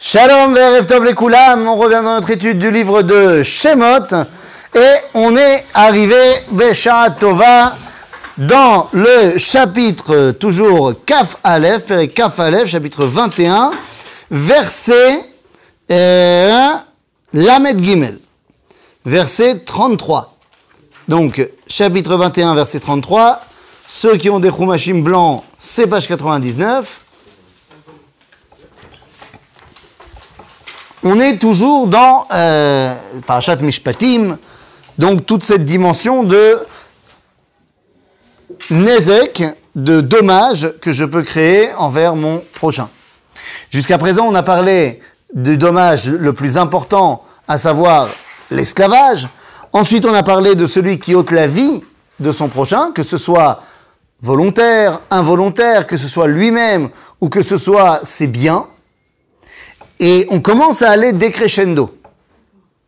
Shalom Ve'erev Tov Koulam, on revient dans notre étude du livre de Shemot et on est arrivé Besha Tova dans le chapitre toujours Kaf Aleph, Kaf Aleph, chapitre 21, verset euh, Lamed Gimel, verset 33. Donc chapitre 21, verset 33, ceux qui ont des Chumashim blancs, c'est page 99. On est toujours dans euh, Parashat Mishpatim, donc toute cette dimension de nezek, de dommage que je peux créer envers mon prochain. Jusqu'à présent, on a parlé du dommage le plus important, à savoir l'esclavage. Ensuite, on a parlé de celui qui ôte la vie de son prochain, que ce soit volontaire, involontaire, que ce soit lui-même ou que ce soit ses biens. Et on commence à aller décrescendo.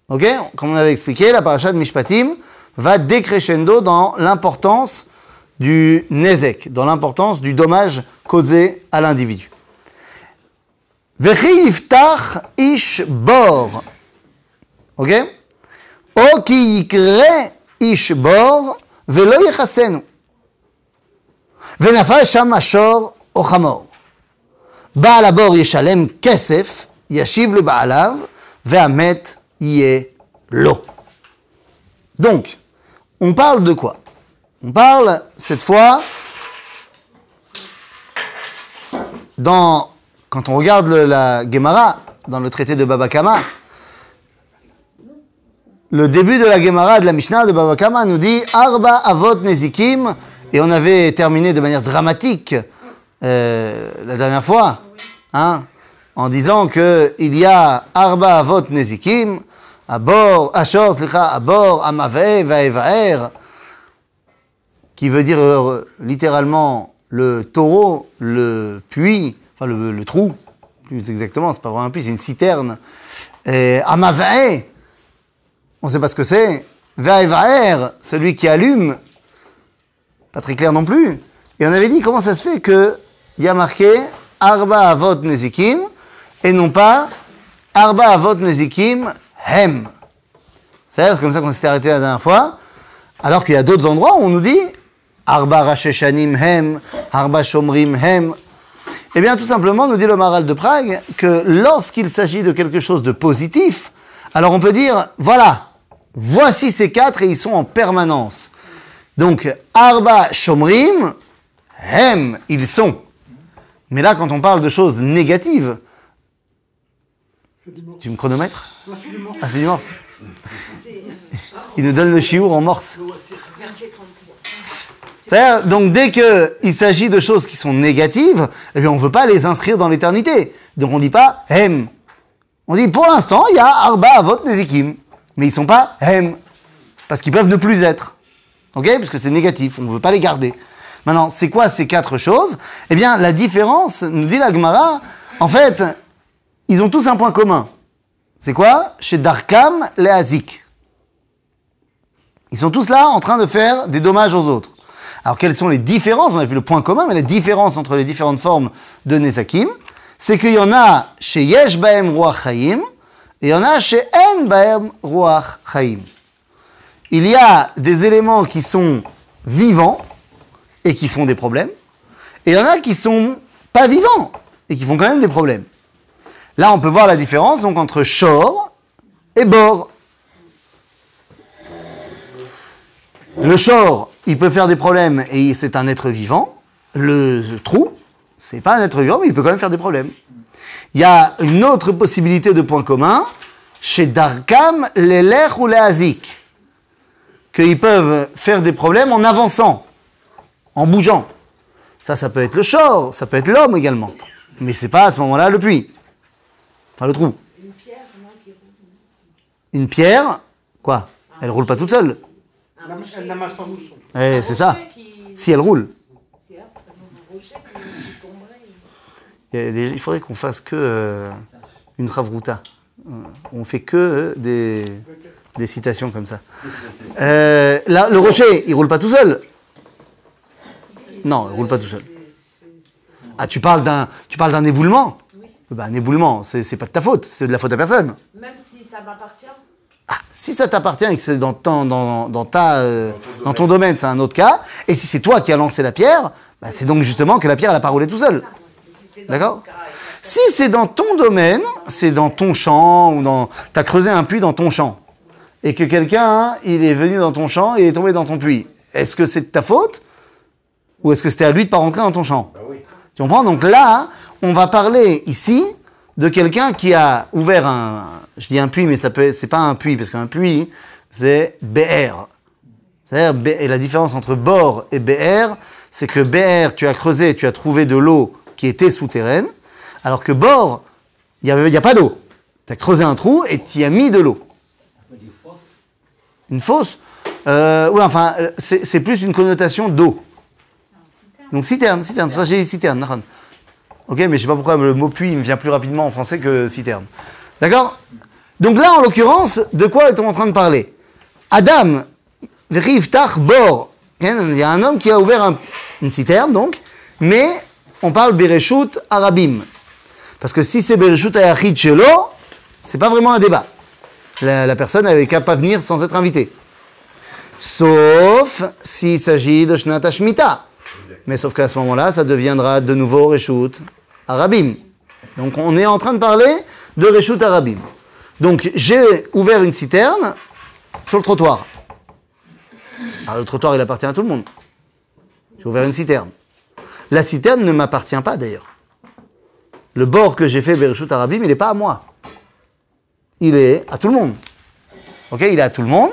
Ok Comme on avait expliqué, la paracha de Mishpatim va décrescendo dans l'importance du nezek, dans l'importance du dommage causé à l'individu. Vechi yiftach ish bor. Ok O ki yikre ish bor velo yechasenu. ונפל שם השור או חמור. בעל הבור ישלם כסף Yashiv le Baalav, Ve'amet Yé Lo. Donc, on parle de quoi? On parle, cette fois, dans, quand on regarde la Gemara, dans le traité de Baba Kama, le début de la Gemara de la Mishnah de Baba Kama nous dit Arba Avot Nezikim, et on avait terminé de manière dramatique euh, la dernière fois. Hein en disant qu'il y a Arba Avot Nezikim, Abor, Ashor, Abor, Amave, Vaevaer, qui veut dire littéralement le taureau, le puits, enfin le, trou, plus exactement, c'est pas vraiment un puits, c'est une citerne. Et Amave, on ne sait pas ce que c'est. Vaevaer, celui qui allume, pas très clair non plus. Et on avait dit comment ça se fait qu'il y a marqué Arba Avot Nezikim, et non pas Arba Avot Nezikim Hem. C'est comme ça qu'on s'était arrêté la dernière fois. Alors qu'il y a d'autres endroits où on nous dit Arba Rasheshanim Hem, Arba Shomrim Hem. Eh bien, tout simplement, nous dit le Maral de Prague que lorsqu'il s'agit de quelque chose de positif, alors on peut dire voilà, voici ces quatre et ils sont en permanence. Donc, Arba Shomrim Hem, ils sont. Mais là, quand on parle de choses négatives, tu me chronomètres Ah, c'est du morse. Il nous donne le chiour en morse. C'est-à-dire, donc dès qu'il s'agit de choses qui sont négatives, eh bien on ne veut pas les inscrire dans l'éternité. Donc on ne dit pas hem. On dit pour l'instant, il y a arba avot nezikim. Mais ils ne sont pas hem. Parce qu'ils peuvent ne plus être. Ok? Parce que c'est négatif, on ne veut pas les garder. Maintenant, c'est quoi ces quatre choses? Eh bien, la différence, nous dit la Gemara, en fait, ils ont tous un point commun. C'est quoi? Chez Darkam, les Azik. Ils sont tous là en train de faire des dommages aux autres. Alors quelles sont les différences? On a vu le point commun, mais la différence entre les différentes formes de Nezakim, c'est qu'il y en a chez Yesh Baem Ruach et il y en a chez En Baem Ruach. Il y a des éléments qui sont vivants et qui font des problèmes, et il y en a qui sont pas vivants et qui font quand même des problèmes. Là, on peut voir la différence donc entre shor et bor. Le shor, il peut faire des problèmes et c'est un être vivant. Le trou, c'est pas un être vivant, mais il peut quand même faire des problèmes. Il y a une autre possibilité de point commun chez Darkam, les lech ou les azik, qu'ils peuvent faire des problèmes en avançant, en bougeant. Ça, ça peut être le shor, ça peut être l'homme également. Mais c'est pas à ce moment-là le puits. Enfin, le trou. Une pierre, qui roule. Une pierre, quoi Elle roule pas toute seule. Elle n'amasse pas mousson. Eh, c'est ça. Si elle roule. Il, faudrait qu'on fasse que euh, une ravruta. Euh, on fait que euh, des, des, citations comme ça. là, le rocher, il roule pas tout seul. Non, il roule pas tout seul. Ah, tu parles d'un, tu parles d'un éboulement bah, un éboulement, c'est pas de ta faute, c'est de la faute à personne. Même si ça m'appartient Ah, si ça t'appartient et que c'est dans, ton- dans, dans ta, euh, dans ton domaine, c'est un autre cas. Et si c'est toi qui as lancé la pierre, bah, c'est donc justement que la pierre, elle a pas roulé tout seul. Si c'est dans D'accord. Si c'est dans ton domaine, c'est dans ton champ ou dans. T'as creusé un puits dans ton champ et que quelqu'un, hein, il est venu dans ton champ et est tombé dans ton puits. Est-ce que c'est de ta faute ou est-ce que c'était à lui de pas rentrer dans ton champ? Bah oui. Tu comprends? Donc là, on va parler ici de quelqu'un qui a ouvert un. Je dis un puits, mais ça peut. C'est pas un puits parce qu'un puits, c'est BR. C'est-à-dire, et la différence entre bord et BR, c'est que BR, tu as creusé, tu as trouvé de l'eau qui était souterraine, alors que bord, il n'y a, il y a pas d'eau. Tu as creusé un trou et tu y as mis de l'eau. Une fosse euh, Oui, enfin, c'est plus une connotation d'eau. Donc citerne, citerne, ça j'ai citerne. Ok, mais je sais pas pourquoi le mot puits me vient plus rapidement en français que citerne. D'accord? Donc là, en l'occurrence, de quoi est-on en train de parler? Adam, Riftach Bor. Il y a un homme qui a ouvert un- une citerne, donc, mais on parle Bereshut Arabim. Parce que si c'est Bereshut Ayachid Shelo, c'est pas vraiment un débat. La, personne n'avait qu'à pas venir sans être invitée. Sauf s'il s'agit de Shnat Shemitah. Mais sauf qu'à ce moment-là, ça deviendra de nouveau Reshut Arabim. Donc on est en train de parler de Reshut Arabim. Donc j'ai ouvert une citerne sur le trottoir. Alors le trottoir, il appartient à tout le monde. J'ai ouvert une citerne. La citerne ne m'appartient pas d'ailleurs. Le bord que j'ai fait Bereshut Arabim, il n'est pas à moi. Il est à tout le monde. Ok, il est à tout le monde.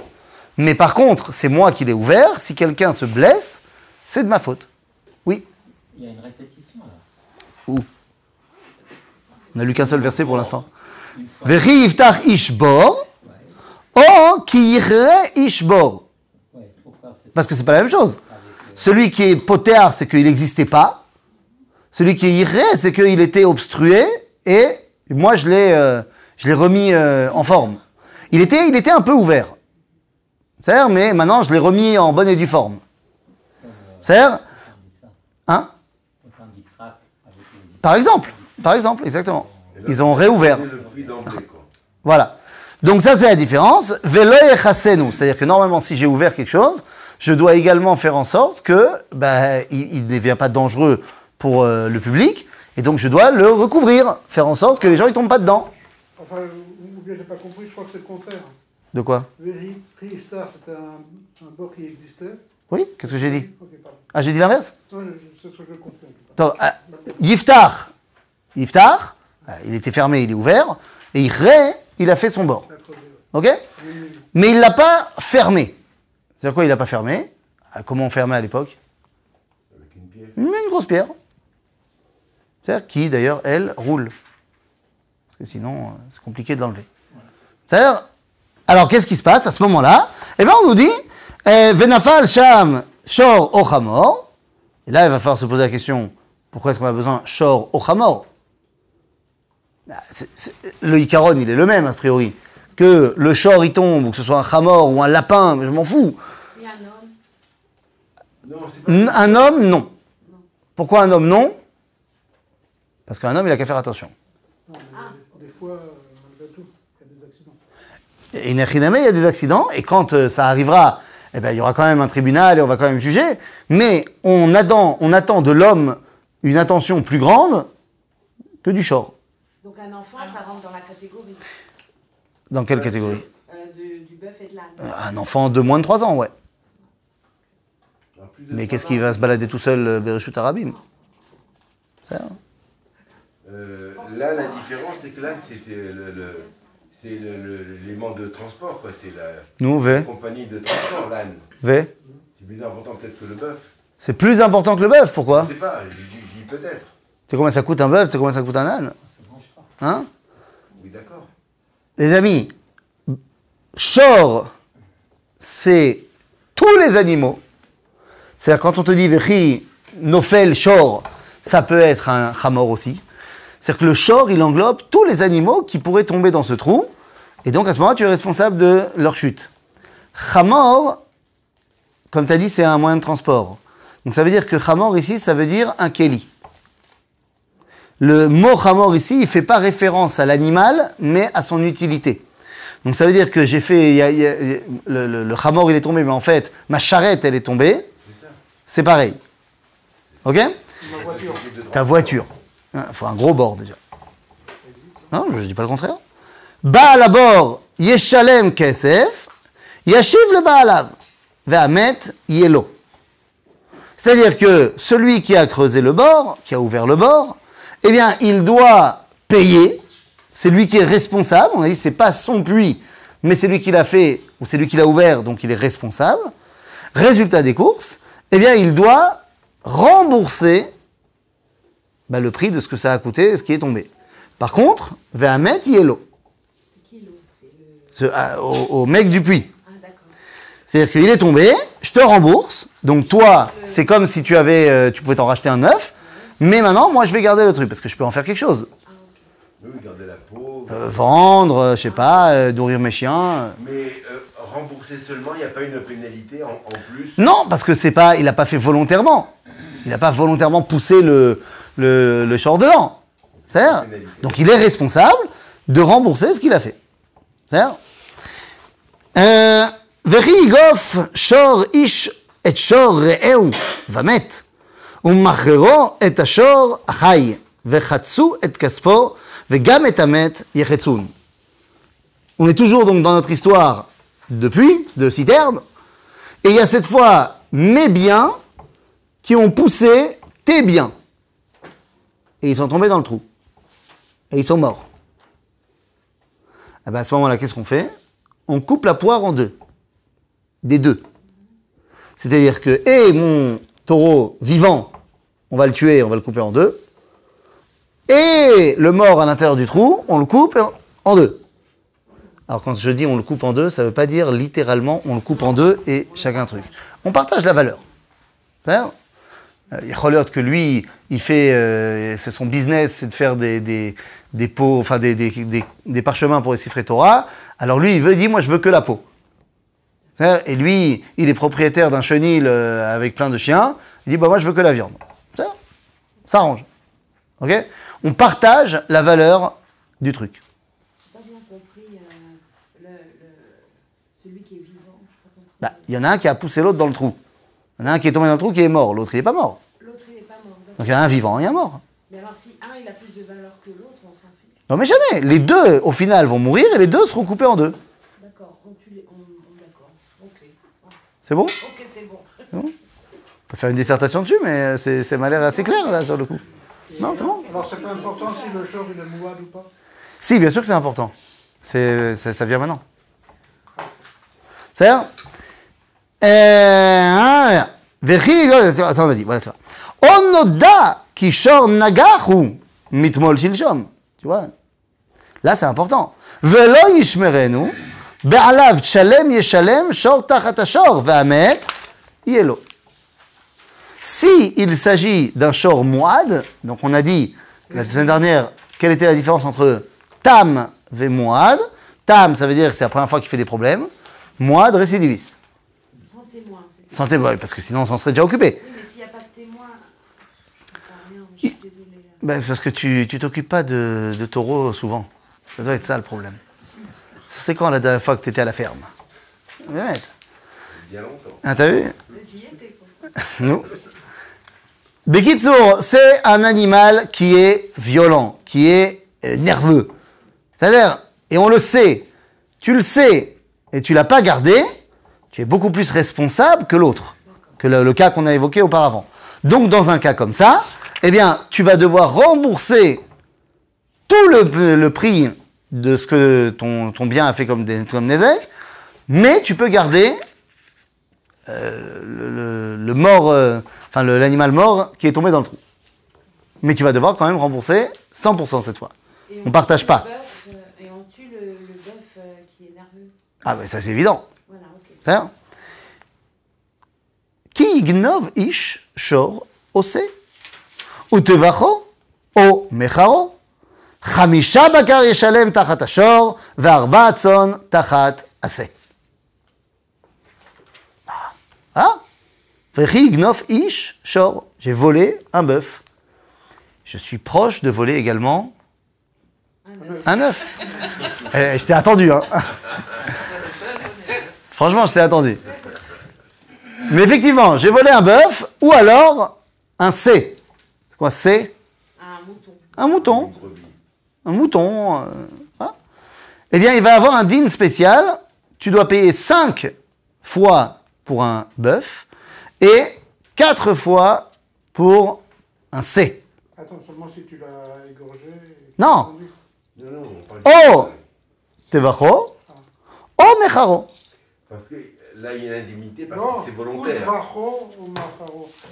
Mais par contre, c'est moi qui l'ai ouvert. Si quelqu'un se blesse, c'est de ma faute. Il y a une répétition là. Où On n'a lu qu'un seul verset pour l'instant. Vechi yiftach ishbor, o ishbor. Parce que c'est pas la même chose. Celui qui est potéar, c'est qu'il n'existait pas. Celui qui est yiré, c'est qu'il était obstrué. Et moi, je l'ai, euh, je l'ai remis euh, en forme. Il était, il était un peu ouvert. C'est-à-dire, mais maintenant, je l'ai remis en bonne et due forme. C'est-à-dire, on dit ça hein Au temps d'Yitzhak, avec les Par exemple, par exemple, exactement. Ils ont réouvert. Le. Voilà. Donc ça, c'est la différence. Echasenu. C'est-à-dire que normalement, si j'ai ouvert quelque chose, je dois également faire en sorte que bah, il, il ne devient pas dangereux pour euh, le public. Et donc, je dois le recouvrir. Faire en sorte que les gens ne tombent pas dedans. Enfin, ou bien j'ai pas compris, je crois que c'est le contraire. De quoi? Veri, Star, c'était un, un bord qui existait. Oui Qu'est-ce que j'ai dit? Ah, j'ai dit l'inverse? Non, c'est ce que je comprends. Attends, ah, Yiftar. Yiftar, ah, il était fermé, il est ouvert. Et Iré, il a fait son bord. Ok? Mais il ne l'a pas fermé. C'est-à-dire quoi, il l'a pas fermé? Ah, Comment on fermait à l'époque? Avec une pierre. Une, grosse pierre. C'est-à-dire qui, d'ailleurs, elle, roule. Parce que sinon, euh, c'est compliqué de l'enlever. C'est-à-dire, alors qu'est-ce qui se passe à ce moment-là? Eh bien, on nous dit, eh, Venafal Sham Shor Ochamor. Et là, il va falloir se poser la question, pourquoi est-ce qu'on a besoin Shor Ochamor Bah, Le Icaron, il est le même, a priori. Que le Shor, il tombe, ou que ce soit un Chamor ou un lapin, je m'en fous. Il y a un homme? Non, c'est pas. N- Un homme, non. Pourquoi un homme, non? Parce qu'un homme, il a qu'à faire attention. Non, mais des fois, euh, malgré tout, il y a des accidents. Et il y a des accidents, et quand euh, ça arrivera, eh ben, il y aura quand même un tribunal et on va quand même juger. Mais on attend, on attend de l'homme une attention plus grande que du short. Donc un enfant, ça rentre dans la catégorie Dans quelle catégorie? Euh, de- du bœuf et de l'âne. Un enfant de moins de 3 ans, ouais. Mais qu'est-ce qui va se balader tout seul, euh, Bereshut Arabim Ça, hein euh, Là, la différence, c'est que là, c'était le, le- c'est le- le- l'élément de transport, quoi. C'est la Nous, V, compagnie de transport, l'âne. V. C'est plus important peut-être que le bœuf. C'est plus important que le bœuf, Je pourquoi sais pas, je je dis peut-être. Tu sais combien ça coûte un bœuf Tu sais combien ça coûte un âne Ça ne mange pas. Hein Oui, d'accord. Les amis, Shor, c'est tous les animaux. C'est-à-dire quand on te dit Vechi, Nofel, Shor, ça peut être un Hamor aussi. C'est-à-dire que le Shor, il englobe tous les animaux qui pourraient tomber dans ce trou. Et donc à ce moment-là, tu es responsable de leur chute. Hamor, comme tu as dit, c'est un moyen de transport. Donc ça veut dire que Hamor ici, ça veut dire un Keli. Le mot chamor ici, il fait pas référence à l'animal, mais à son utilité. Donc ça veut dire que j'ai fait, y a- le, le, chamor il est tombé, mais en fait ma charrette elle est tombée. C'est pareil. Ok? Ta voiture. Il faut un gros bord déjà. Non, je ne dis pas le contraire. Baal abor yeshalem kesef, yashiv le baalav, ve'amet yelo. C'est-à-dire que celui qui a creusé le bord, qui a ouvert le bord, eh bien, il doit payer. C'est lui qui est responsable. On a dit c'est pas son puits, mais c'est lui qui l'a fait ou c'est lui qui l'a ouvert, donc il est responsable. Résultat des courses, eh bien, il doit rembourser bah, le prix de ce que ça a coûté, ce qui est tombé. Par contre, Vehamet Yellow, C'est qui l'eau? C'est le. à- au, au mec du puits. Ah, d'accord. C'est-à-dire qu'il est tombé, je te rembourse. Donc toi, c'est comme si tu avais, euh, tu pouvais t'en racheter un neuf. Mais maintenant, moi, je vais garder le truc parce que je peux en faire quelque chose. Ah, oui, garder la peau. Euh, vendre, euh, je sais pas, euh, nourrir mes chiens. Euh. Mais rembourser seulement, il n'y a pas une pénalité en, plus? Non, parce que c'est pas, il n'a pas fait volontairement. Il n'a pas volontairement poussé le, le, le short dedans. cest Donc il est responsable de rembourser ce qu'il a fait. C'est-à-dire Vechi shor ish et shor reu, va mettre. ומכרו את השור החי, וחצו את כספו, וגם את המת יחצון. On est toujours donc dans notre histoire de puits, de citerne, et il y a cette fois mes biens qui ont poussé tes biens. Et ils sont tombés dans le trou. Et ils sont morts. Eh ben à ce moment-là, qu'est-ce qu'on fait On coupe la poire en deux. Des deux. C'est-à-dire que, et mon taureau vivant, on va le tuer, on va le couper en deux. Et le mort à l'intérieur du trou, on le coupe en deux. Alors quand je dis on le coupe en deux, ça ne veut pas dire littéralement on le coupe en deux et chacun un truc. On partage la valeur. C'est-à-dire, euh, que lui, il fait, euh, c'est son business, c'est de faire des, des, des pots, enfin des, des, parchemins pour les Sifrei Torah. Alors lui, il veut, il dit, moi je veux que la peau. Et lui, il est propriétaire d'un chenil euh, avec plein de chiens. Il dit, bah moi je veux que la viande. C'est-à-dire, Ça arrange. Ok? On partage la valeur du truc. Pas bien compris euh, le, le, celui qui est vivant. Bah, il y en a un qui a poussé l'autre dans le trou. Il y en a un qui est tombé dans le trou qui est mort. L'autre, il n'est pas mort. L'autre, il est pas mort. Donc il y en a un vivant et un mort. Mais alors, si un, il a plus de valeur que l'autre, on s'en fiche. Non mais jamais. Les deux, au final, vont mourir et les deux seront coupés en deux. D'accord. On tue les. On, on- d'accord. Ok. C'est bon? Ok, c'est bon? On peut faire une dissertation dessus, mais c'est, ça m'a l'air assez clair, là, sur le coup. Non, c'est bon Alors, c'est pas important si le short, il est mouad ou pas Si, bien sûr que c'est important. C'est, ça, ça vient maintenant. C'est-à-dire euh, ah, oh, Attends, on a dit, voilà, c'est ça. Onoda kishor nagahu mitmol shilshom. Tu vois? Là, c'est important. Velo yishmerenu, be'alav tchalem yeshalem, shor tachat ashor, ve'amet, yelo. Si il s'agit d'un shor moad, donc on a dit la semaine dernière quelle était la différence entre tam et moad. Tam, ça veut dire que c'est la première fois qu'il fait des problèmes. Moad, récidiviste. Sans témoin. Sans témoin, parce que sinon on s'en serait déjà occupé. Oui, mais s'il n'y a pas de témoin. je suis. Ben, parce que tu tu t'occupes pas de, de taureaux souvent. Ça doit être ça le problème. C'est quand la dernière fois que tu étais à la ferme? Honnête. Bien longtemps. Ah, t'as vu? Nous? Bekitsour, c'est un animal qui est violent, qui est euh, nerveux. C'est-à-dire, et on le sait, tu le sais et tu l'as pas gardé, tu es beaucoup plus responsable que l'autre, que le, cas qu'on a évoqué auparavant. Donc, dans un cas comme ça, eh bien, tu vas devoir rembourser tout le, prix de ce que ton, bien a fait comme, des, comme Nezek, mais tu peux garder le, le- le mort, euh, enfin le- l'animal mort qui est tombé dans le trou. Mais tu vas devoir quand même rembourser 100% cette fois. Et On partage tue pas. le bœuf, euh, et on tue le, le bœuf euh, qui est nerveux. Ah ben ça c'est évident. Voilà, ok. C'est Ki ygnov ish shor ose utevacho o mecharo חמישה בקר ישלם תחת השור וארבע צאן תחת עשה. ah? Ish shor. J'ai volé un bœuf. Je suis proche de voler également un œuf. Eh, je t'ai attendu, hein. Franchement, je attendu. Mais effectivement, j'ai volé un bœuf ou alors un C. C'est quoi C? Un mouton. Un mouton. Un mouton. Euh, eh bien, il va avoir un dîne spécial. Tu dois payer 5 fois pour un bœuf et 4 fois pour un C. Attends, seulement si tu l'as égorgé. Non. Non, non, on parle Oh Tevacho. Oh mecharo. Parce que là, il y a l'indemnité parce Non, que c'est volontaire. Utvacho ou.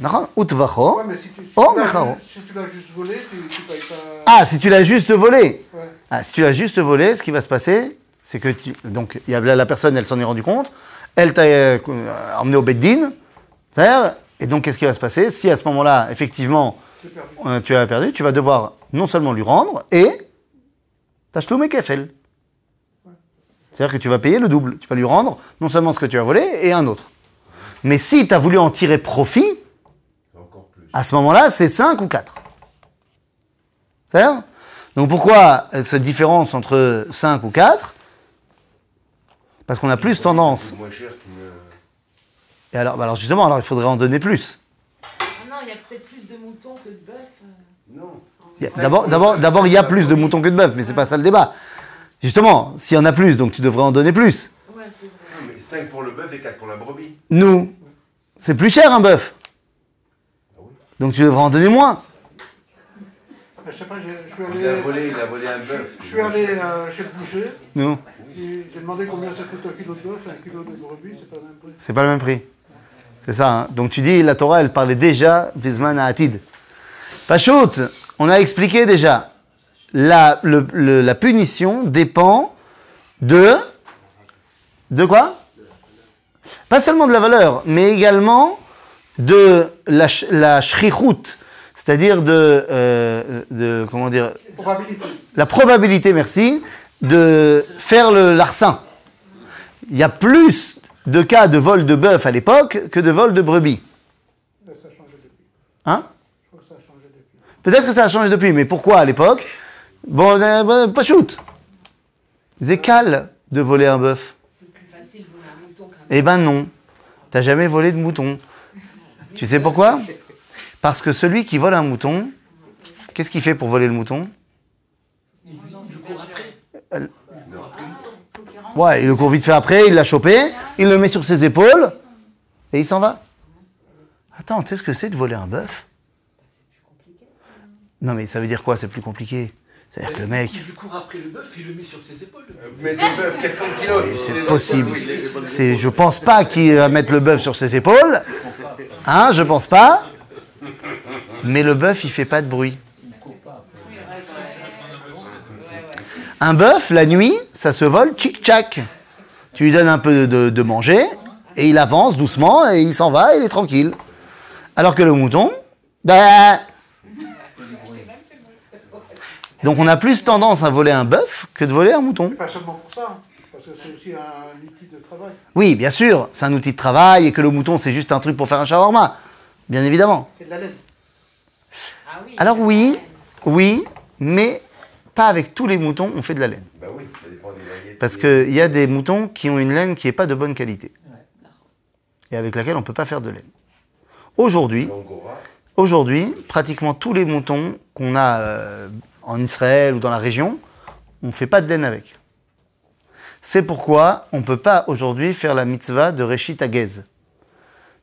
Nachon, Utvacho. Ouais, mais si tu, si Oh, juste- si tu l'as juste volé, tu, tu payes pas. Ah, si tu l'as juste volé. Ouais. Ah, si tu l'as juste volé, ce qui va se passer, c'est que tu, donc la personne, elle s'en est rendue compte, elle t'a euh, emmené au beddin, c'est-à-dire, et donc qu'est-ce qui va se passer Si à ce moment-là, effectivement, C'est perdu. euh, tu perdu, tu vas devoir non seulement lui rendre et tachloum kefel. C'est-à-dire que tu vas payer le double. Tu vas lui rendre non seulement ce que tu as volé et un autre. Mais si tu as voulu en tirer profit, à ce moment-là, c'est 5 ou 4. C'est-à-dire Donc pourquoi cette différence entre 5 ou 4 Parce qu'on a plus tendance. C'est moins cher qu'une. Et alors, bah alors justement, alors il faudrait en donner plus. Ah non, il y a peut-être plus de moutons que de bœufs. euh. Non. D'abord, d'abord, d'abord, il y a plus de moutons que de bœufs, mais c'est pas ça le débat. Justement, s'il y en a plus, donc tu devrais en donner plus. Ouais, c'est vrai. Non, mais 5 pour le bœuf et 4 pour la brebis. Nous, c'est plus cher un bœuf. Ah oui. Donc tu devrais en donner moins. Je sais pas, je suis Il a allé, volé, il a volé un bœuf. je suis allé euh, chez le boucher. Nous, et J'ai demandé combien ça coûte un kilo de bœuf, un kilo de brebis, c'est pas le même prix. c'est pas le même prix. C'est ça. hein. Donc tu dis, la Torah, elle parlait déjà, Bisman à Atid. Pachout, on a expliqué déjà. La, le- le- la punition dépend de. De quoi? Pas seulement de la valeur, mais également de la, la shrichut, c'est-à-dire de, euh, de. Comment dire? Probabilité. la probabilité, merci, de faire le larcin. Il y a plus de cas de vol de bœuf à l'époque que de vol de brebis. Hein. Peut-être que ça a changé depuis, mais pourquoi à l'époque Bon, pas shoot. C'est cal de voler un bœuf. C'est plus facile de voler un mouton qu'un Eh ben non, t'as jamais volé de mouton. Tu sais pourquoi? Parce que celui qui vole un mouton, qu'est-ce qu'il fait pour voler le mouton? Ouais, il le court vite fait après, il l'a chopé, il le met sur ses épaules et il s'en va. Attends, tu sais ce que c'est de voler un bœuf? Non mais ça veut dire quoi? C'est plus compliqué. C'est-à-dire que le mec, Il court après le bœuf, il le met sur ses épaules. le bœuf. Mais le bœuf, 400 kilos. c'est possible. C'est, je pense pas qu'il va mettre le bœuf sur ses épaules. Hein, je pense pas. Mais le bœuf, il fait pas de bruit. Un bœuf, la nuit, ça se vole tchic-tchac. Tu lui donnes un peu de, de manger et il avance doucement et il s'en va et il est tranquille. Alors que le mouton, ben. Donc on a plus tendance à voler un bœuf que de voler un mouton. Pas seulement pour ça, hein, parce que c'est aussi un outil de travail. Oui, bien sûr, c'est un outil de travail et que le mouton, c'est juste un truc pour faire un shawarma. Bien évidemment. C'est de la laine. Ah oui. Alors oui, oui, mais pas avec tous les moutons, on fait de la laine. Bah oui, ça dépend des variétés. Parce qu'il y a des moutons qui ont une laine qui n'est pas de bonne qualité. Et avec laquelle on ne peut pas faire de laine. Aujourd'hui, aujourd'hui, pratiquement tous les moutons qu'on a euh, en Israël ou dans la région, on ne fait pas de laine avec. C'est pourquoi on ne peut pas aujourd'hui faire la mitzvah de Reshit Agez.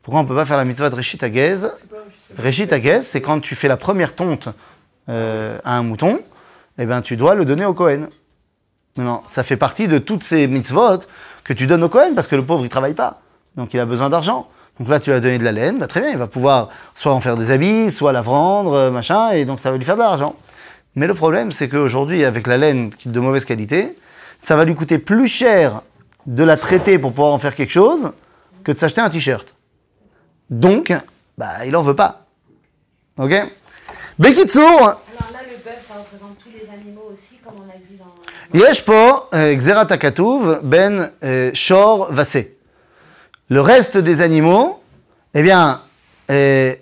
Pourquoi on ne peut pas faire la mitzvah de Reshit Agez Reshit Agez, c'est quand tu fais la première tonte euh, à un mouton, eh ben, tu dois le donner au Kohen. Non, ça fait partie de toutes ces mitzvot que tu donnes au Kohen parce que le pauvre il travaille pas. Donc il a besoin d'argent. Donc là tu lui as donné de la laine, bah, très bien, il va pouvoir soit en faire des habits, soit la vendre, euh, machin, et donc ça va lui faire de l'argent. Mais le problème c'est qu'aujourd'hui avec la laine de mauvaise qualité, ça va lui coûter plus cher de la traiter pour pouvoir en faire quelque chose que de s'acheter un t-shirt. Donc, bah il en veut pas. Ok? Bekitsour, Alors là, le bœuf, représente tous les animaux aussi, comme on a dit dans... Yesh euh, Xerat Ben euh, Shor Vassé. Le reste des animaux, eh bien, euh,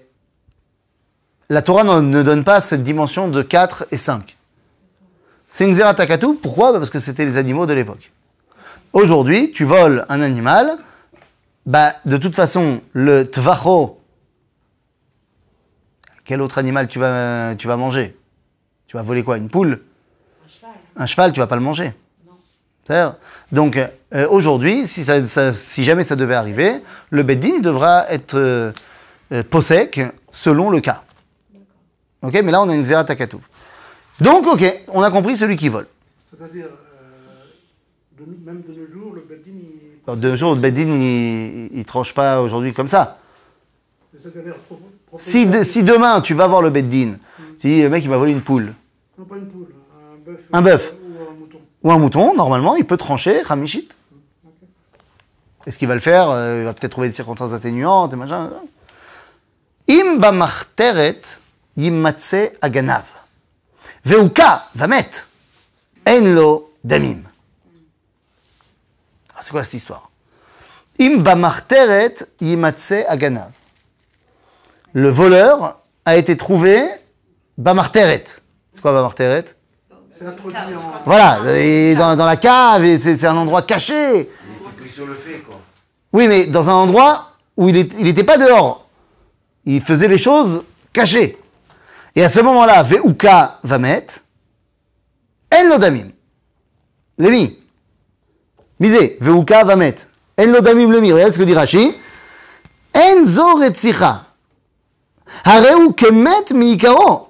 la Torah ne donne pas cette dimension de 4 et 5. C'est une Xerat pourquoi? Parce que c'était les animaux de l'époque. Aujourd'hui, tu voles un animal, bah, de toute façon, le tvacho, quel autre animal tu vas, tu vas manger? Tu vas voler quoi Une poule? Un cheval. Un cheval, tu vas pas le manger. Non. C'est-à-dire, Donc euh, aujourd'hui, si, ça- ça- si jamais ça devait arriver, le beddin devra être euh, euh, possèque selon le cas. Ok, mais là on a une zéra takatouf. Donc ok, on a compris celui qui vole. C'est-à-dire, euh, même de nos jours, le Beddin, il... Alors, De jour, le beddin il, il tranche pas aujourd'hui comme ça. Si, de- si demain tu vas voir le beddin, tu dis le mec il m'a volé une poule Non, pas une poule, un bœuf. Un bœuf. Ou un mouton. ou un mouton, normalement il peut trancher, ramishit. Est-ce qu'il va le faire Euh, Il va peut-être trouver des circonstances atténuantes et machin. Im b'marteret yimatse aganav. Veuka vamet. En lo damim. Ah, C'est quoi cette histoire? Im b'marteret yimatse aganav. Le voleur a été trouvé bamarteret. C'est quoi introduit en... Voilà, et dans, dans la cave, et c'est c'est un endroit caché. Il était pris sur le fait, quoi. Oui, mais dans un endroit où il n'était pas dehors. Il faisait les choses cachées. Et à ce moment-là, Veuka va mettre En lodamim. Lémi. Misé, Veuka va mettre. En lodamim lemi. Regarde ce que dit Rashi. En zo retzicha. Hareu kemet miikaro.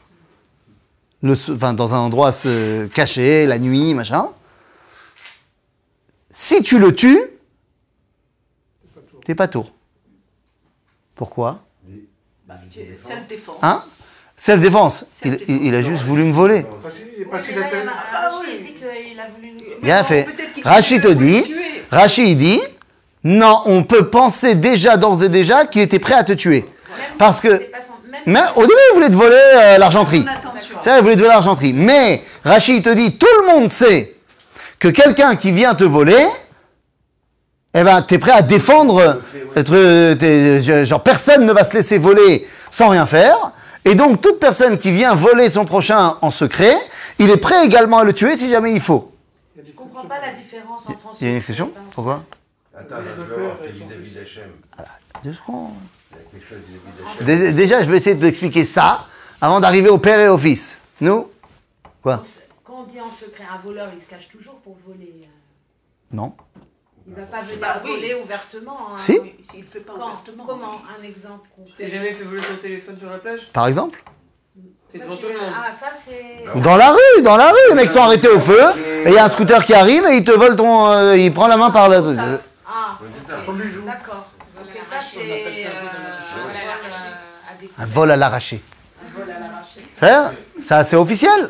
le, enfin, dans un endroit se caché, la nuit, machin, si tu le tues, t'es pas tour. Pourquoi Bah, Self-défense. Hein Self-défense. Il, il- il a juste voulu me voler. Bien fait. Rachid te dit. Rachid dit, non, on peut penser déjà d'ores et déjà qu'il était prêt à te tuer. Parce que, mais au début, il voulait te voler euh, l'argenterie. Ça, il voulait te voler l'argenterie. Mais Rachid te dit, tout le monde sait que quelqu'un qui vient te voler, eh ben, t'es prêt à défendre, être, euh, genre personne ne va se laisser voler sans rien faire. Et donc, toute personne qui vient voler son prochain en secret, il est prêt également à le tuer si jamais il faut. Je comprends pas la différence entre Il y a une exception Pourquoi Attends, je vais voir, c'est vis-à-vis d'Hachem. Deux secondes. Il Déjà, je vais essayer d'expliquer ça avant d'arriver au père et au fils. Nous? Quoi? Quand on dit en secret, un voleur, il se cache toujours pour voler. euh, Non. Il va pas venir Bah oui. voler ouvertement. hein. Si S'il le fait pas Quand? ouvertement. Comment? Un exemple Tu t'es jamais fait voler ton téléphone sur la plage? Par exemple? C'est Ça, devant c'est- tout le monde. Ah, ça c'est... Ou Dans la rue, dans la rue, les mecs sont arrêtés au feu, et il y a un scooter qui arrive et il te vole ton. euh, il prend la main par la. Ah, Oui, c'est ça. ok. Comme les jours. D'accord. Ok, ça On appelle c'est... ça un vol à l'arraché. ça c'est officiel.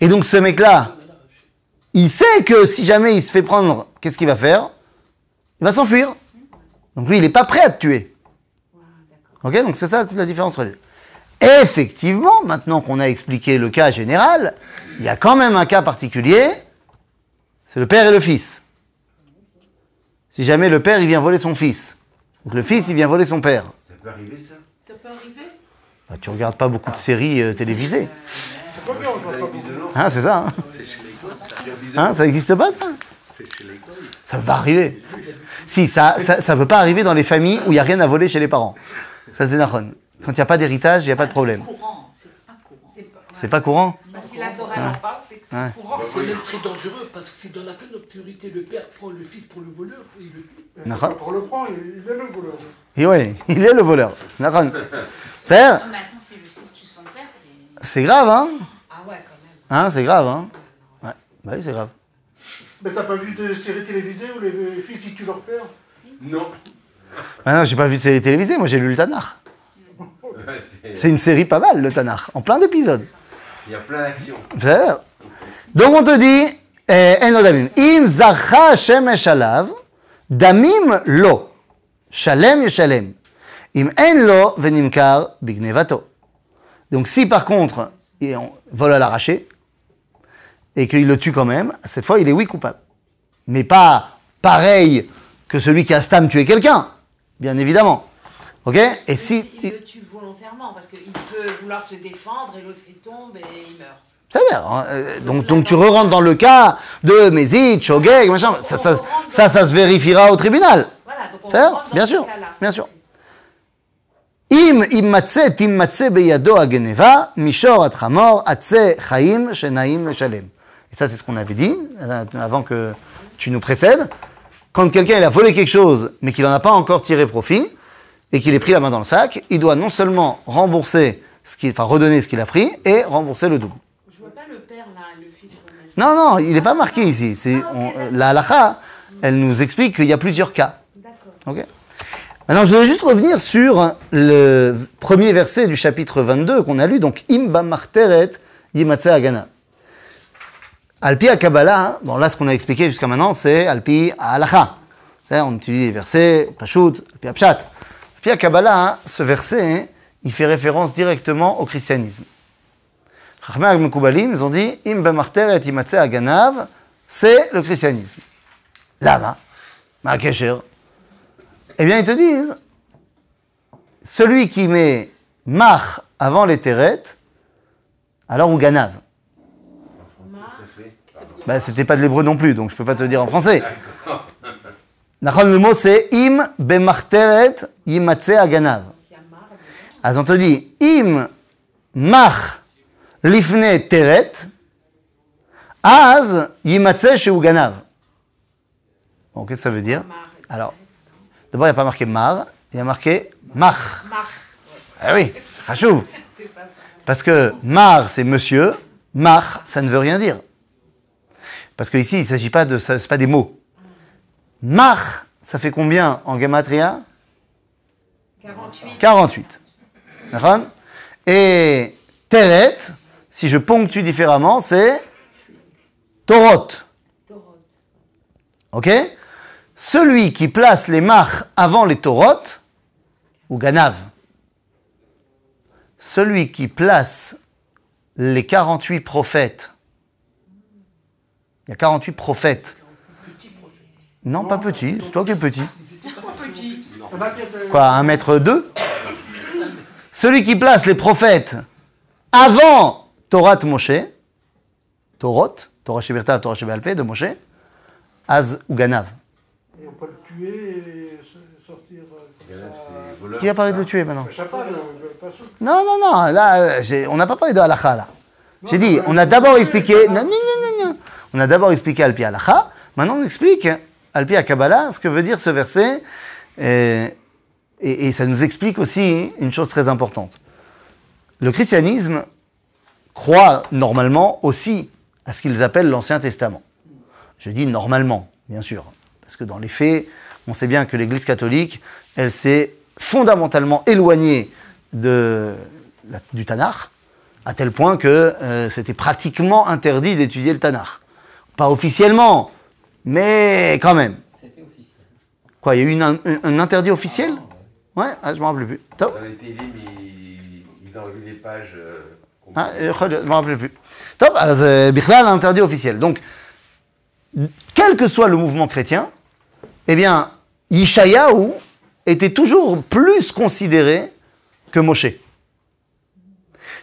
Et donc ce mec-là, il sait que si jamais il se fait prendre, qu'est-ce qu'il va faire? Il va s'enfuir. Donc lui, il n'est pas prêt à te tuer. Ok Donc c'est ça toute la différence entre les deux. Effectivement, maintenant qu'on a expliqué le cas général, il y a quand même un cas particulier, c'est le père et le fils. Si jamais le père, il vient voler son fils, donc le fils, il vient voler son père, Ça peut arriver, ça? Ça peut arriver? Bah, tu regardes pas beaucoup de séries euh, télévisées. C'est pas bien, on Hein, c'est ça. Hein, C'est chez les gosses. Tu as Hein, ça n'existe pas, ça? C'est chez les gosses. Ça peut pas arriver. Si, ça, ça, ça peut pas arriver dans les familles où il n'y a rien à voler chez les parents. Ça, c'est Nahon. Quand il n'y a pas d'héritage, il n'y a pas de problème. C'est pas courant. C'est pas... C'est pas courant? Bah, si la Torah en parle, Ouais. courant. C'est même très dangereux parce que c'est dans la pleine obscurité. Le père prend le fils pour le voleur et il le tue. Nahon. Pour le prendre, il est le voleur. Et ouais, il est le voleur. Non, mais attends, c'est le fils tue son père, c'est. c'est grave, hein Ah ouais, quand même. Hein, c'est grave, hein Ouais, bah oui, c'est grave. Mais t'as pas vu de séries télévisées où les fils ils tuent leur père Non. Ah non, j'ai pas vu de série télévisée, moi j'ai lu le. Ouais, C'est une série pas mal, le Tanakh, en plein d'épisodes. Il y a plein d'actions. Donc on te dit, eh, Enodamim, Im Zacha Hashem Eshalav, Damim Lo, Shalem Yeshalem, Im En Lo Venimkar Bignevato. Donc si par contre, il vole à l'arraché, et qu'il le tue quand même, cette fois il est oui coupable. Mais pas pareil que celui qui a stam tué quelqu'un, bien évidemment. Ok? Et si. Il le tue volontairement, parce qu'il peut vouloir se défendre et l'autre il tombe et il meurt. C'est-à-dire, hein, euh, donc, donc tu re-rentres dans le cas de Mézit, Shogeg, machin, ça ça, ça, ça se vérifiera au tribunal. Voilà, donc on C'est-à-dire, rentre dans bien ce sûr, cas-là. bien sûr. אם יימצא, תימצא בידו הגניבה, מישור עד חמור, עצה חיים שנעים לשלם. Et ça, c'est ce qu'on avait dit, euh, avant que tu nous précèdes. Quand quelqu'un il a volé quelque chose, mais qu'il n'en a pas encore tiré profit, et qu'il ait pris la main dans le sac, il doit non seulement rembourser, ce qu'il, enfin redonner ce qu'il a pris, et rembourser le double. Non, non, il n'est pas marqué ici. C'est, on- la halakha, elle nous explique qu'il y a plusieurs cas. D'accord. Ok Maintenant, je vais juste revenir sur le premier verset du chapitre 22 qu'on a lu, donc Imba Marteret Yimatse Agana. Alpi à Kabbalah, bon là ce qu'on a expliqué jusqu'à maintenant, c'est Alpi à. C'est-à-dire, on utilise les versets, Pashut, Alpi à Pshat. Alpi à Kabbalah, ce verset, il fait référence directement au christianisme. Chachmei Agmekubalim, ils ont dit Imba Marteret Yimatse Aganav, c'est le christianisme. Lama, Ma'akesher. Eh bien, ils te disent, celui qui met mach avant les terrettes, alors ou ganav. Ben, c'était pas de l'hébreu non plus, donc je peux pas te dire en français. Le mot c'est im bemarteret yimatse aganav. Alors on te dit im mach lifne teret az yimatse chez ganav. Bon, qu'est-ce que ça veut dire Alors, d'abord il n'y a pas marqué mar, il y a marqué mach. Ah oui, c'est pas Parce que mar, c'est monsieur, mach, ça ne veut rien dire. Parce que ici, il ne s'agit pas de c'est pas des mots. Mach, ça fait combien en gematria? 48. 48. D'accord? Et teret, si je ponctue différemment, c'est torot. Ok? Celui qui place les mach avant les torot, ou ganav, celui qui place les 48 prophètes, il y a 48 prophètes. Non, pas petit, c'est toi qui es petit. Quoi, un mètre deux? Celui qui place les prophètes avant Torah Moshe, Torot, Torah Shebertav, Torah de Moshe, Az ou Ganav. Et on peut le tuer et sortir euh, Ganav. Qui a parlé de le tuer maintenant Je sais pas, le, le passou. Non, non, non, là, on n'a pas parlé de halakha, là. J'ai dit, on a d'abord expliqué, non, non, non, non, non. On a d'abord expliqué Alpi halakha, maintenant on explique Alpi à Kabbalah, ce que veut dire ce verset, et, et- et ça nous explique aussi une chose très importante. Le christianisme croit normalement aussi à ce qu'ils appellent l'Ancien Testament. Je dis normalement, bien sûr, parce que dans les faits, on sait bien que l'Église catholique, elle s'est fondamentalement éloignée de, la- du Tanakh, à tel point que euh, c'était pratiquement interdit d'étudier le Tanakh. Pas officiellement, mais quand même. C'était officiel. Quoi, il y a eu une- un, un interdit officiel? Ouais, ah, je m'en rappelle plus. Top. Dans les télim, ils, ils enlèvent les pages. euh, Hein, euh, je ne me rappelle plus. Top, alors euh, interdit officiel. Donc, quel que soit le mouvement chrétien, eh bien, Yishayahu était toujours plus considéré que Moshe.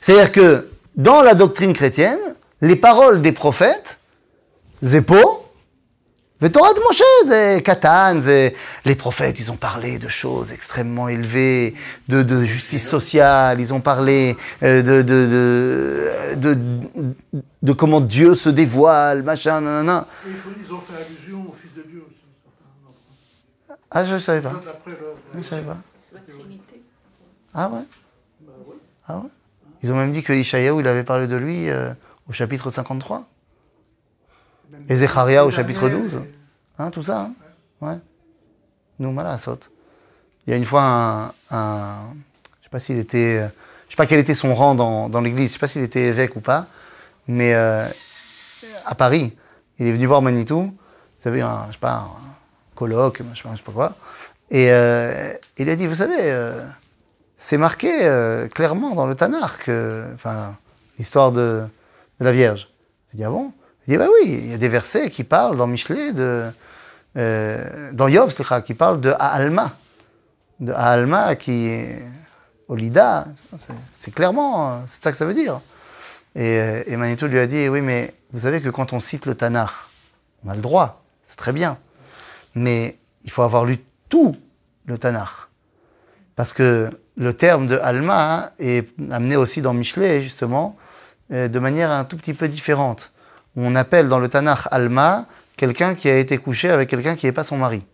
C'est-à-dire que dans la doctrine chrétienne, les paroles des prophètes, Zépo, Torah de Moshe, c'est Katan, c'est- les prophètes, ils ont parlé de choses extrêmement élevées, de, de justice sociale, ils ont parlé euh, de, de, de, de, de comment Dieu se dévoile, machin, nanana. Ils, ils ont fait allusion au Fils de Dieu aussi. Ah, je ne savais pas. Je ne savais pas. La Trinité. Ah ouais? Ah ouais? Ils ont même dit que Ishaïaou, il avait parlé de lui euh, au chapitre 53. Et Zecharia au chapitre 12. Hein, tout ça, hein Ouais. Nous. Il y a une fois un, un- je sais pas s'il était, euh, je sais pas quel était son rang dans, dans l'église, je sais pas s'il était évêque ou pas, mais euh, à Paris, il est venu voir Manitou. Vous avez un, je sais pas, un colloque, je sais pas, je sais pas quoi. Et euh, il a dit, vous savez, euh, c'est marqué euh, clairement dans le Tanakh, que- enfin, l'histoire de, de la Vierge. Il dit, ah bon? Il dit, bah oui, il y a des versets qui parlent dans Michelet, de, euh, dans Yov, qui parlent de Alma. De Alma qui est Olida. C'est- clairement, c'est ça que ça veut dire. Et, euh, et lui a dit, oui, mais vous savez que quand on cite le Tanakh, on a le droit, c'est très bien. Mais il faut avoir lu tout le Tanakh. Parce que le terme de Alma est amené aussi dans Michelet, justement, euh, de manière un tout petit peu différente. On appelle dans le Tanakh Alma quelqu'un qui a été couché avec quelqu'un qui n'est pas son mari.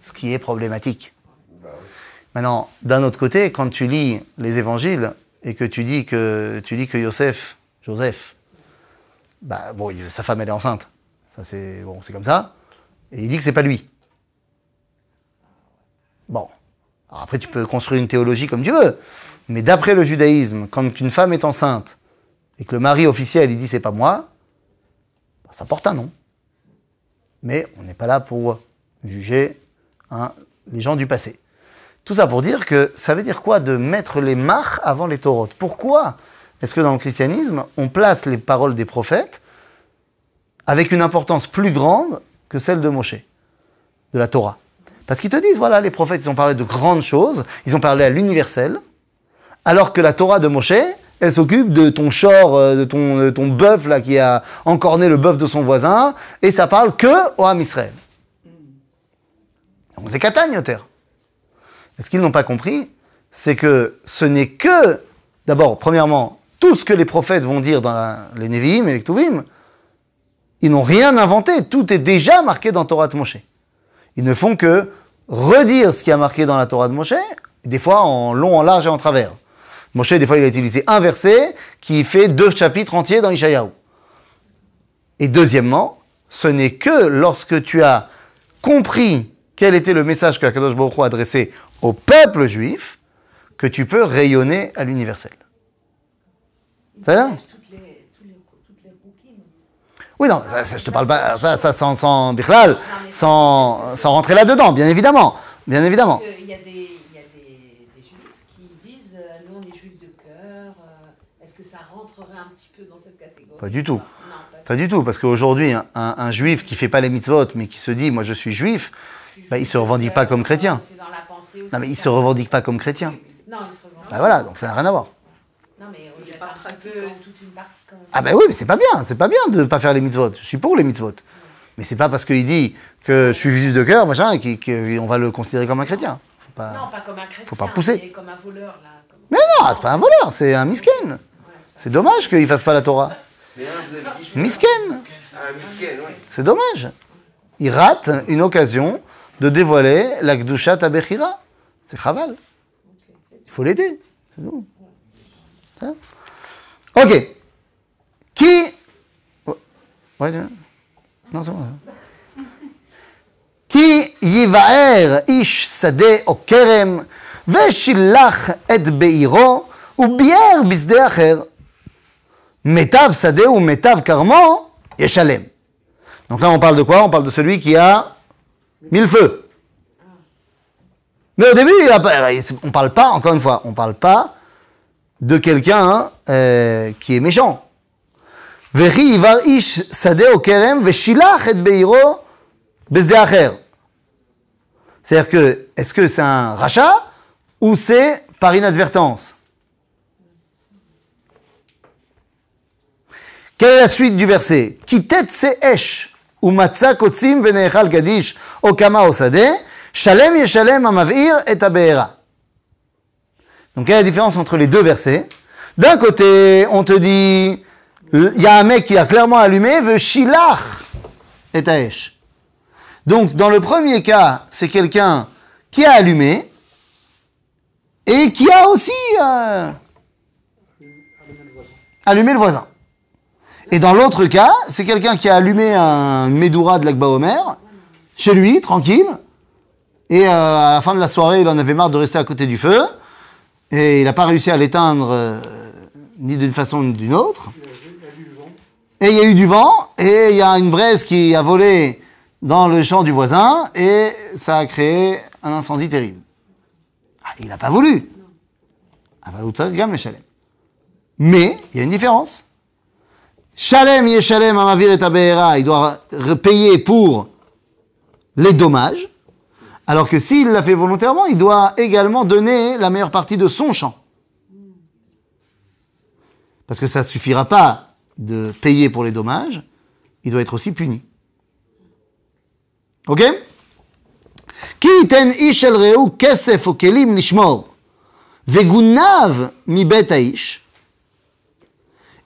Ce qui est problématique. Maintenant, d'un autre côté, quand tu lis les évangiles et que tu dis que, tu dis que Joseph, Joseph, bah, bon, sa femme elle est enceinte. Ça c'est bon, c'est comme ça. Et il dit que c'est pas lui. Bon. Alors après, tu peux construire une théologie comme tu veux. Mais d'après le judaïsme, quand une femme est enceinte et que le mari officiel il dit c'est pas moi, bah, ça porte un nom. Mais on n'est pas là pour juger hein, les gens du passé. Tout ça pour dire que ça veut dire quoi de mettre les marques avant les taurotes Pourquoi est-ce que dans le christianisme, on place les paroles des prophètes avec une importance plus grande que celle de Moshe, de la Torah? Parce qu'ils te disent, voilà, les prophètes, ils ont parlé de grandes choses, ils ont parlé à l'universel, alors que la Torah de Moshe, elle s'occupe de ton chor, euh, de ton, bœuf là qui a encorné le bœuf de son voisin, et ça parle que au Ham Israël. C'est Katagnoter. Et ce qu'ils n'ont pas compris, c'est que ce n'est que, d'abord, premièrement, tout ce que les prophètes vont dire dans la- les Nevi'im et les Ktuvim, ils n'ont rien inventé, tout est déjà marqué dans Torah de Moshe. Ils ne font que redire ce qui a marqué dans la Torah de Moshe, des fois en long, en large et en travers. Moshe, des fois, il a utilisé un verset qui fait deux chapitres entiers dans Ishayahu. Et deuxièmement, ce n'est que lorsque tu as compris quel était le message que Akadosh Baruch Hu a adressé au peuple juif que tu peux rayonner à l'universel. C'est ça. Oui, non, ça, ça, je te parle pas, ça, ça sans, sans, Bichlal, sans, sans rentrer là-dedans, bien évidemment, bien évidemment. Il y a des, il y a des, des juifs qui disent euh, nous on est juifs de cœur. euh, Est-ce que ça rentrerait un petit peu dans cette catégorie Pas du tout. Non, pas Pas du tout, parce qu'aujourd'hui, un, un- un juif qui fait pas les mitzvot, mais qui se dit, moi je suis juif, du tout. bah, il se revendique pas comme chrétien. C'est dans la pensée aussi. Non, mais il se ça. revendique pas comme chrétien. Non, il se revendique. Bah voilà, donc ça n'a rien à voir. Non, mais il y a un peu toute une partie quand même. Ah ben oui, mais c'est pas bien, c'est pas bien de pas faire les mitzvot. Je suis pour les mitzvot. Mais c'est pas parce qu'il dit que je suis juif de cœur, machin, qu'on va le considérer comme un chrétien. Faut pas... Non, pas comme un chrétien. Faut pas pousser. mais comme un voleur là. comme- Mais non, c'est pas un voleur, c'est un misken. C'est dommage qu'il fasse pas la Torah. C'est un de Ishmael. Misken, Ah, Misken, oui. c'est dommage. Il rate une occasion de dévoiler la Gdushat Abechira. C'est chaval. Il faut l'aider. C'est tout. Ça Ok. Qui. Ouais, tu- non, c'est bon. כי יבער איש שדה או כרם, ושילח את בעירו, וביער בשדה אחר. Metav Sadeh ou Metav Karmo Yeshalem. Donc là, on parle de quoi? On parle de celui qui a mille feux. Mais au début, il a on parle pas, encore une fois, on ne parle pas de quelqu'un hein, euh, qui est méchant. C'est-à-dire que, est-ce que c'est un rachat ou c'est par inadvertance? Quelle est la suite du verset? Kitet se'esh umatza kotzim veneechal gadish o kama o sadeh, shalem yeshalem amavir et. Donc quelle est la différence entre les deux versets? D'un côté, on te dit, il y a un mec qui a clairement allumé, veut shilach et aesh. Donc, dans le premier cas, c'est quelqu'un qui a allumé et qui a aussi euh, allumé le voisin. Et dans l'autre cas, c'est quelqu'un qui a allumé un Medoura de l'Akba Omer, chez lui, tranquille. Et euh, à la fin de la soirée, il en avait marre de rester à côté du feu. Et il n'a pas réussi à l'éteindre euh, ni d'une façon ni d'une autre. Et il y a eu du vent, et il y a une braise qui a volé dans le champ du voisin, et ça a créé un incendie terrible. Ah, il n'a pas voulu. Mais, il y a une différence. Shalem Yeshalem Amavir et Abehera, il doit payer pour les dommages, alors que s'il l'a fait volontairement, il doit également donner la meilleure partie de son champ. Parce que ça ne suffira pas de payer pour les dommages, il doit être aussi puni. Ok? Qui reu kesef kelim nishmor vegunav mi bet aish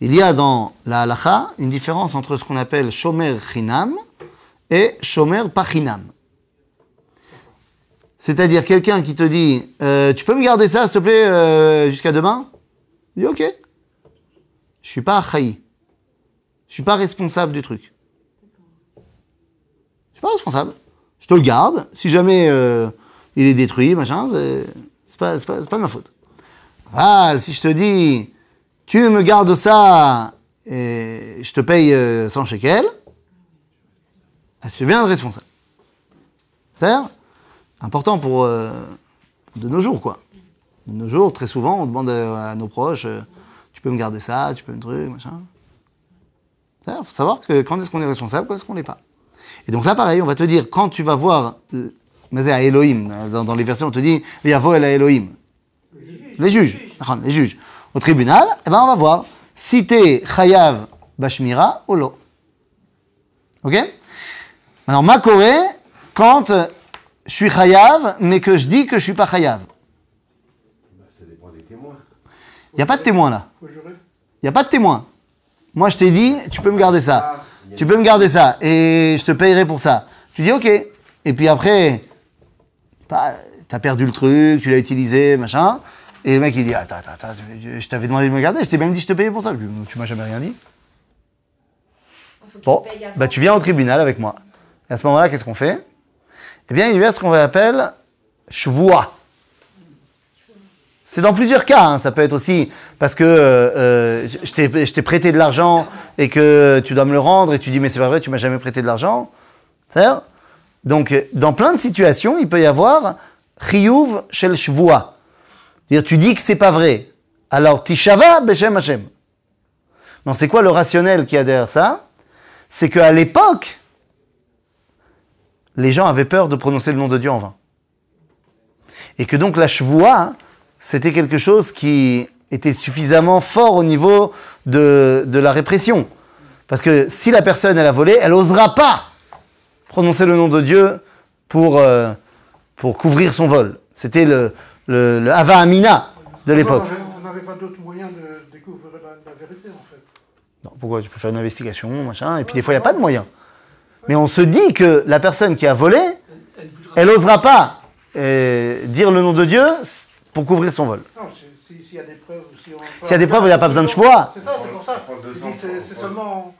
Il y a dans la halacha une différence entre ce qu'on appelle shomer chinam et shomer pachinam. C'est-à-dire quelqu'un qui te dit euh, Tu peux me garder ça, s'il te plaît, euh, jusqu'à demain? Il dit Ok. Je suis pas achaï. Je suis pas responsable du truc. Je suis pas responsable. Je te le garde. Si jamais euh, il est détruit, machin, c'est- pas, pas, pas de ma faute. Val, si je te dis Tu me gardes ça et je te paye euh, 100 shekels, ah, tu deviens responsable. C'est important pour euh, de nos jours, quoi. De nos jours, très souvent, on demande euh, à nos proches euh, Tu peux me garder ça, tu peux me truc, machin. Il faut savoir que quand est-ce qu'on est responsable, quand est-ce qu'on n'est pas. Et donc là, pareil, on va te dire, quand tu vas voir, euh, mais à Elohim, dans, les versets, on te dit, Yavo el Elohim. Les juges, d'accord, les juges. Au tribunal, eh ben, on va voir si t'es chayav bashmira ou lo. Ok? Alors, ma Corée, quand je suis chayav, mais que je dis que je suis pas chayav. Ça dépend des témoins. Il n'y a pas de témoin là. Il n'y a pas de témoin. Moi, je t'ai dit, tu peux me garder ça. Tu peux me garder ça. Et je te payerai pour ça. Tu dis, ok. Et puis après, bah, t'as perdu le truc, tu l'as utilisé, machin. Et le mec, il dit, attends, attends, attends, je t'avais demandé de me garder, je t'ai même dit, je te payais pour ça. Je dis, tu m'as jamais rien dit. Bon, bah, tu viens au tribunal avec moi. Et à ce moment-là, qu'est-ce qu'on fait? Eh bien, il y a ce qu'on appelle shvoa. C'est dans plusieurs cas. hein. Ça peut être aussi parce que euh, je je t'ai prêté de l'argent et que tu dois me le rendre et tu dis mais c'est pas vrai, tu m'as jamais prêté de l'argent. Donc, euh, dans plein de situations, il peut y avoir chiyuv shel shvoa. C'est-à-dire, tu dis que c'est pas vrai. Alors, tishava beshem Hashem. Non, c'est quoi le rationnel qu'il y a derrière ça? C'est qu'à l'époque, les gens avaient peur de prononcer le nom de Dieu en vain. Et que donc la chevoie, c'était quelque chose qui était suffisamment fort au niveau de, la répression. Parce que si la personne, a volé, elle n'osera pas prononcer le nom de Dieu pour, euh, pour couvrir son vol. C'était le, le, le Hava Amina de l'époque. On avait- On n'avait pas d'autre moyen de découvrir la, la vérité, en fait. Non, pourquoi Tu peux faire une investigation, machin, et puis des fois, il n'y a pas de moyens. Mais on se dit que la personne qui a volé, Elle n'osera pas euh, dire le nom de Dieu pour couvrir son vol. Non, si- s'il y a des preuves... Si on S'il y a des preuves, il n'y a pas besoin de choix. C'est ça, c'est pour ça. C'est seulement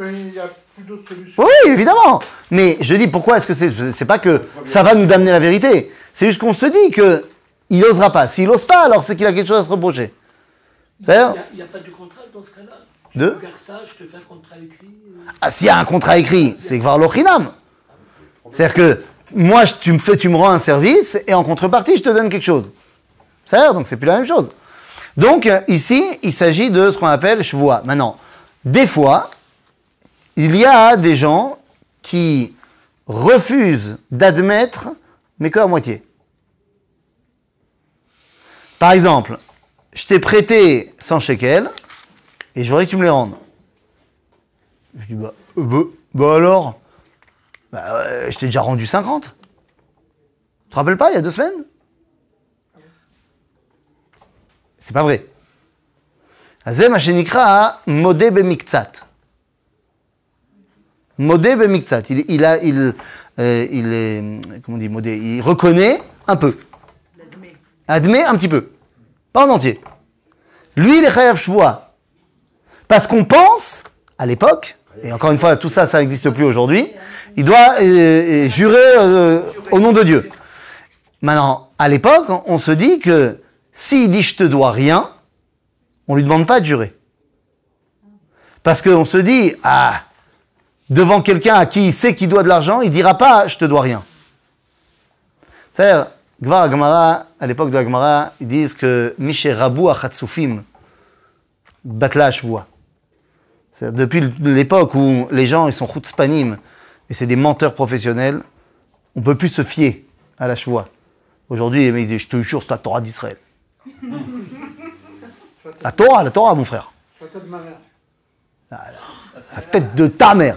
il n'y a plus d'autres solutions. Oui, évidemment. Mais je dis pourquoi est-ce que c'est c'est pas que ça va nous damner la vérité? C'est juste qu'on se dit que il n'osera pas. S'il n'ose pas, alors c'est qu'il a quelque chose à se reprocher. Il n'y a, pas de contrat dans ce cas-là? Tu De? regardes ça, je te fais un contrat écrit. euh, Ah, s'il y a un contrat écrit, c'est voir l'ochinam. C'est-à-dire que moi, je- tu me fais, tu me rends un service et en contrepartie, je te donne quelque chose. C'est-à-dire, donc c'est plus la même chose. Donc euh, ici, il s'agit de ce qu'on appelle chevois. Maintenant, des fois, il y a des gens qui refusent d'admettre, mais à moitié. Par exemple, je t'ai prêté 100 shekels et je voudrais que tu me les rendes. Je dis, bah, euh, bah, bah, alors bah, euh, Je t'ai déjà rendu 50. Tu te rappelles pas, il y a deux semaines? C'est pas vrai. Modé Modé bemiktsat. Il, il, a, il, euh, comment dit, modé, il reconnaît un peu. Admet. Admet un petit peu. Pas en entier. Lui, il est chayav shvoa. Parce qu'on pense, à l'époque, et encore une fois, tout ça, ça n'existe plus aujourd'hui, il doit euh, euh, jurer au nom de Dieu. Maintenant, à l'époque, on se dit que s'il dit je te dois rien, on ne lui demande pas de jurer. Parce qu'on se dit, ah, devant quelqu'un à qui il sait qu'il doit de l'argent, il dira pas je te dois rien. C'est-à-dire, Gvar Agmara, à l'époque de Agmara, ils disent que Miché Rabou Achatsoufim, Batla. C'est-à-dire, depuis l'époque où les gens ils sont chutzpanim et c'est des menteurs professionnels, on peut plus se fier à la Shvoa. Aujourd'hui, les mecs ils disent Je te jure, c'est la Torah d'Israël. La Torah, la Torah, mon frère. La tête de ma mère. La tête de ta mère.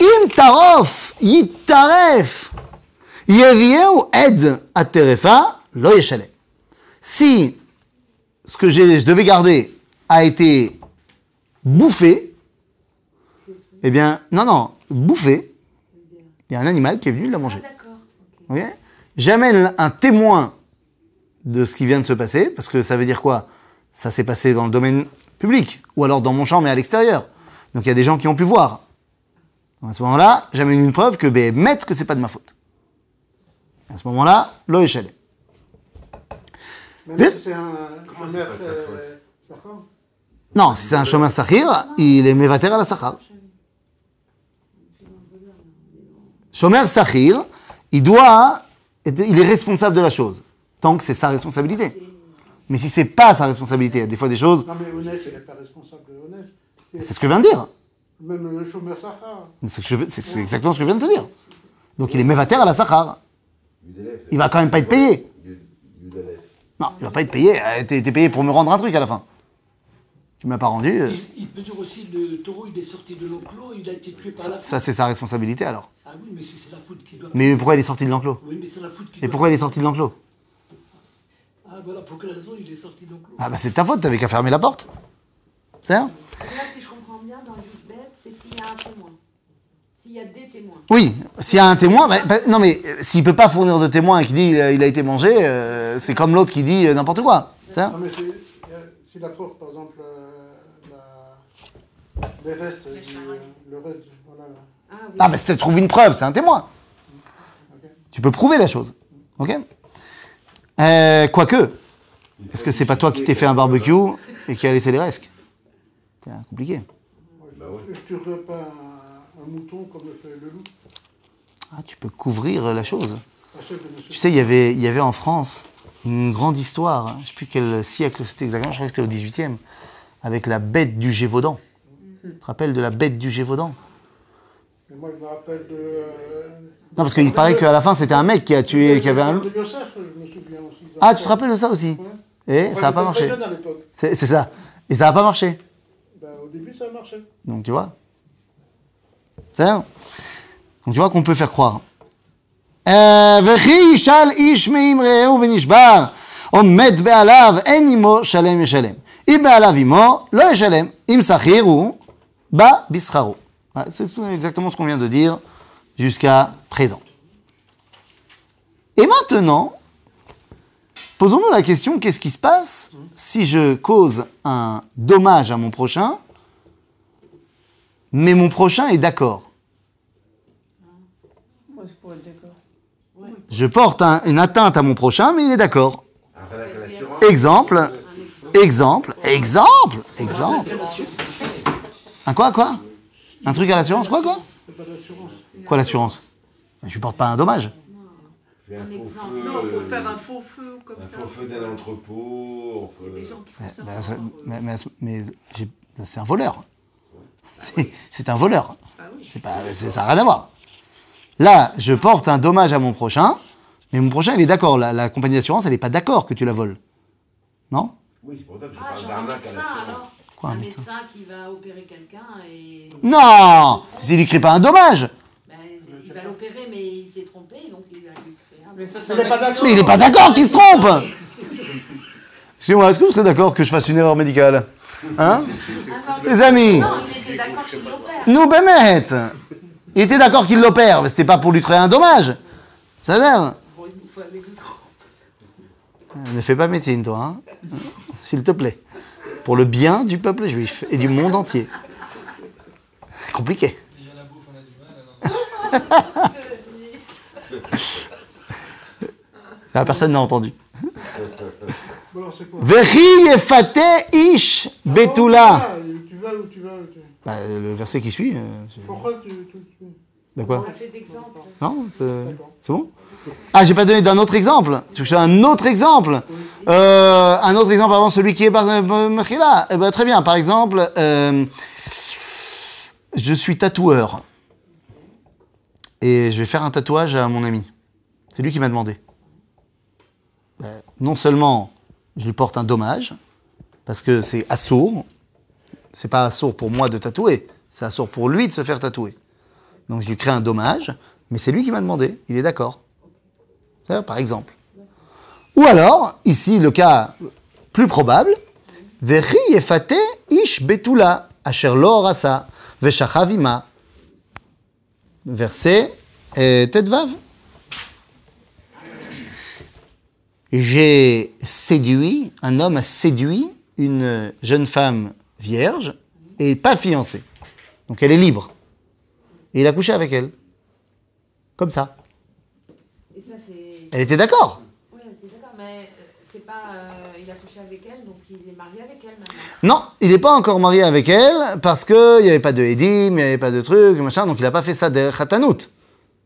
אם טרוף יטרף יביאהו עד הטרפה, לא ישלם. Si ce que j'ai- je devais garder a été bouffé, eh bien, non, non, bouffé, il y a un animal qui est venu l'a manger. D'accord. Ok J'amène un témoin de ce qui vient de se passer, parce que ça veut dire quoi Ça s'est passé dans le domaine public, ou alors dans mon champ, mais à l'extérieur. Donc il y a des gens qui ont pu voir. À ce moment-là, j'amène une preuve que ben, mettre que c'est pas de ma faute. À ce moment-là, lo échelle. Même Vite. si c'est un, euh. Non, si c'est un chemin sahir, il est mévater à la sahar. Shomer sahir, il doit, être- il est responsable de la chose, tant que c'est sa responsabilité. Mais si c'est pas sa responsabilité, il y a des fois des choses, Non, mais Onès, il n'est pas responsable de Onès. c'est ce que je viens de dire. Même le chômeur Sahar. C'est ce exactement ce que je viens de te dire. Donc il est mévater à la sahar. Il va quand même pas être payé. Non, il va pas être payé. Euh, T'es payé pour me rendre un truc à la fin. Tu me l'as pas rendu. euh, Il, il mesure aussi le taureau, il est sorti de l'enclos, il a été tué par la foudre. Ça, c'est sa responsabilité alors. Ah oui, mais c'est c'est la foudre qui doit. Mais pourquoi il est sorti de l'enclos Oui, mais c'est la foudre qui Et doit. pourquoi il est sorti de l'enclos Ah voilà, pour quelle raison il est sorti de l'enclos Ah bah c'est ta faute, t'avais qu'à fermer la porte. C'est ça Là, si je comprends bien, dans Yudbet, c'est s'il y a un témoin. S'il y a des témoins. Oui, s'il y a un témoin, bah, bah, non mais euh, s'il peut pas fournir de témoin et qu'il dit euh, il a été mangé, euh, c'est comme l'autre qui dit euh, n'importe quoi. Ça? Non, mais c'est- euh, s'il apporte, par exemple, euh, la- les restes, du- le reste, voilà. Ah oui. Ah bah si tu trouves une preuve, c'est un témoin. Tu peux prouver la chose. Ok? Euh, Quoique, est-ce que c'est pas toi qui t'es fait un barbecue et qui a laissé les restes? C'est compliqué. Ouais. Je tuerais pas un, un mouton comme le fait le loup. Ah, tu peux couvrir la chose. Tu sais, il y avait, il y avait en France une grande histoire, hein, je ne sais plus quel siècle c'était exactement, je crois que c'était au 18e, avec la bête du Gévaudan. Tu te rappelles de la bête du Gévaudan? Mais moi, je me rappelle de. euh, Non, parce qu'il paraît qu'à la fin, c'était un mec qui a tué, qui avait un... De Yosef, je me souviens aussi. Ah, tu te rappelles de ça aussi? Ouais. Et Moi, ça n'a pas marché. c'est ça. Et ça n'a pas marché. Ben, au début, ça a marché. Donc tu vois C'est ça Donc tu vois qu'on peut faire croire. Euh, וכי ישאל איש מעם רעהו ונשבר, עומד בעליו, אין עמו שלם ישלם. אם בעליו עמו, לא ישלם. אם שכיר הוא, בא בשכרו. Voilà, C'est tout exactement ce qu'on vient de dire jusqu'à présent. Et maintenant, posons-nous la question, qu'est-ce qui se passe si je cause un dommage à mon prochain mais mon prochain est d'accord. Moi, je pourrais être d'accord. Je porte un- une atteinte à mon prochain, mais il est d'accord. Exemple, exemple, exemple, exemple. Un quoi, quoi Un truc à l'assurance, quoi, quoi C'est pas d'assurance. Quoi l'assurance Je lui porte pas un dommage. Un Un faux exemple. feu, Non, il faut euh, faire un faux feu comme un ça. faux feu d'un entrepôt. on Il y a peut- des gens qui font ça. bah, mais mais- mais j'ai- c'est un voleur. C'est un voleur. C'est pas, c'est- ça n'a rien à voir. Là, je porte un dommage à mon prochain, mais mon prochain, il est d'accord. La, la compagnie d'assurance, elle n'est pas d'accord que tu la voles. Non? Oui, c'est pour ça que je Ah, parle genre un d'arnaque à alors Quoi, un Un médecin? médecin qui va opérer quelqu'un et. Non S'il lui crée pas un dommage. Ben, il va l'opérer, mais il s'est trompé, donc il va lui créer un. Mais ça, Il pas. Mais il n'est pas d'accord qu'il se trompe Excusez-moi, est-ce que vous serez d'accord que je fasse une erreur médicale? Hein Ah, Les amis Non, il était d'accord qu'il l'opère. Nous, Bémet Il était d'accord qu'il l'opère, mais c'était pas pour lui créer un dommage. Ça exemple. Ne fais pas médecine, toi, hein S'il te plaît. Pour le bien du peuple juif et du monde entier. Compliqué. Ah, personne n'a entendu. Vechi yefate ish betula. Ah, Tu vas où tu vas où tu- Bah, le verset qui suit. euh, Pourquoi tu. tu- tu- bah quoi On a fait d'exemple. Non c'est bon Ah, j'ai pas donné d'un autre exemple. Tu veux un autre exemple Euh, Un autre exemple avant celui qui est par Mechila Eh ben, très bien. Par exemple, euh, je suis tatoueur. Et je vais faire un tatouage à mon ami. C'est lui qui m'a demandé. Ben, non seulement je lui porte un dommage, parce que c'est assourd. C'est pas assourd pour moi de tatouer, c'est assourd pour lui de se faire tatouer. Donc je lui crée un dommage, mais c'est lui qui m'a demandé, il est d'accord. Par exemple. Ou alors, ici, le cas plus probable, ish betula. J'ai séduit, un homme a séduit une jeune femme vierge et pas fiancée. Donc elle est libre. Et il a couché avec elle. Comme ça. Et ça, c'est. Elle était d'accord. Oui, elle était d'accord, mais euh, c'est pas. euh, il a couché avec elle, donc il est marié avec elle maintenant. Non, il n'est pas encore marié avec elle parce qu'il n'y avait pas de Edim, il n'y avait pas de trucs, machin, donc il n'a pas fait ça de Khatanout.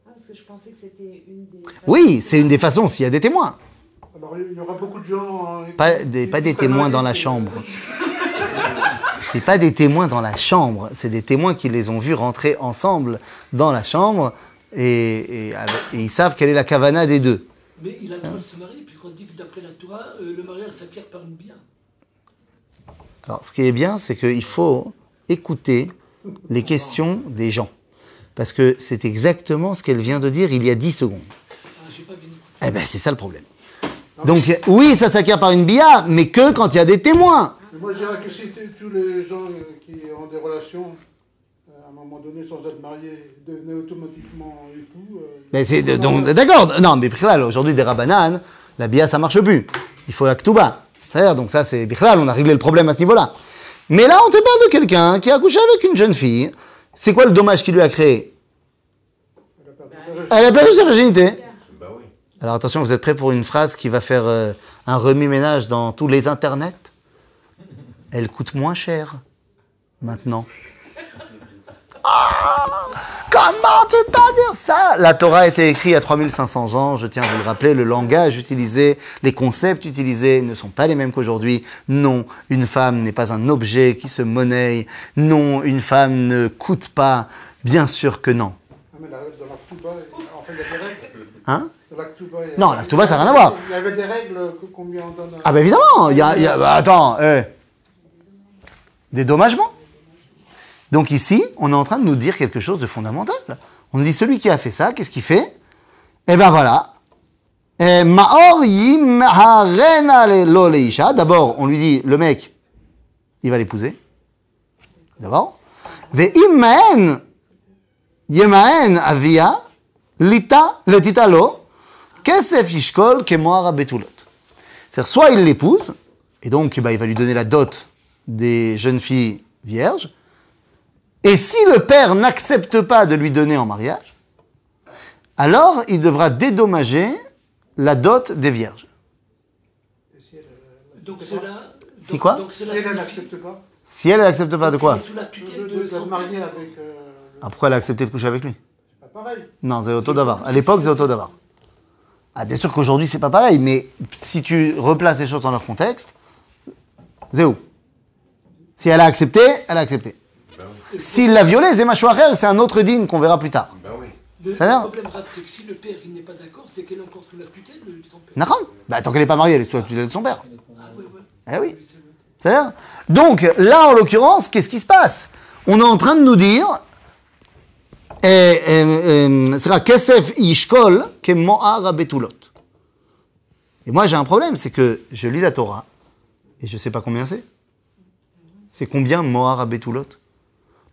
Ah, parce que je pensais que c'était une des. Oui, c'est une des façons s'il y a des témoins. Alors, il y aura beaucoup de gens. euh, Pas des, pas témoins dans la chambre. C'est pas des témoins dans la chambre, c'est des témoins qui les ont vus rentrer ensemble dans la chambre et, et- et ils savent quelle est la kavana des deux. Mais il a le droit de se marier, puisqu'on dit que d'après la Torah, euh, le mariage s'acquiert par une bien. Alors, ce qui est bien, c'est qu'il faut écouter les questions des gens. Parce que c'est exactement ce qu'elle vient de dire il y a 10 secondes. Ah, pas bien. Eh ben, c'est ça le problème. Donc, oui, ça s'acquiert par une bia, mais que quand il y a des témoins. Moi, je dirais que si tous les gens euh, qui ont des relations, euh, à un moment donné, sans être mariés, devenaient automatiquement époux. euh, Mais c'est donc, d'accord. Non, mais Bichlal, aujourd'hui, des rabananes, la bia, ça marche plus. Il faut la ktuba. C'est-à-dire, donc ça, c'est Bichlal, on a réglé le problème à ce niveau-là. Mais là, on te parle de quelqu'un qui a couché avec une jeune fille. C'est quoi le dommage qu'il lui a créé? Elle a perdu sa virginité. Elle a perdu sa virginité. Bah oui. Alors attention, vous êtes prêts pour une phrase qui va faire euh, un remis-ménage dans tous les internets? Elle coûte moins cher maintenant. Ah Comment tu peux dire ça? La Torah a été écrite il y a 3500 ans, je tiens à vous le rappeler, le langage utilisé, les concepts utilisés ne sont pas les mêmes qu'aujourd'hui. Non, une femme n'est pas un objet qui se monnaie. Non, une femme ne coûte pas. Bien sûr que non. Ah. Hein? La Ktuba, Non, la Ktuba, ça n'a rien à voir. Il y avait des règles que- combien on donne. Ah bah évidemment, il y a, il y a- bah, attends, eh. dédommagement. Donc ici, on est en train de nous dire quelque chose de fondamental. On nous dit celui qui a fait ça, qu'est-ce qu'il fait? Eh ben voilà. Eh. D'abord, on lui dit, le mec, il va l'épouser. D'abord. Ve immaen yemaen avia lita letita lo kesef yishkol kemoar betulot. C'est-à-dire, soit il l'épouse, et donc bah, il va lui donner la dot des jeunes filles vierges, et si le père n'accepte pas de lui donner en mariage, alors il devra dédommager la dot des vierges. Et si elle, Donc cela. Si quoi Donc si cela elle, n'accepte pas Si elle, n'accepte pas de quoi de, se marier avec. euh, Pourquoi elle a accepté de coucher avec lui papa pareil. Non, c'est auto d'avoir. À l'époque, c'est auto d'avoir. Ah, bien sûr qu'aujourd'hui, c'est pas pareil, mais si tu replaces les choses dans leur contexte, Zéo. Si elle a accepté, elle a accepté. S'il l'a violé, Zemachouacher, c'est un autre digne qu'on verra plus tard. Ben oui. Le Ça va problème, c'est que si le père il n'est pas d'accord, c'est qu'elle est encore sous la tutelle de son père. D'accord Bah, tant qu'elle n'est pas mariée, elle est sous la tutelle de son père. Ah ouais, ouais. Eh oui. Oui, c'est vrai. C'est-à-dire Donc, là, en l'occurrence, qu'est-ce qui se passe? On est en train de nous dire, Kesef ke Mohar Betulot. Et moi, j'ai un problème, c'est que je lis la Torah, et je ne sais pas combien c'est. C'est combien Mohar Betulot?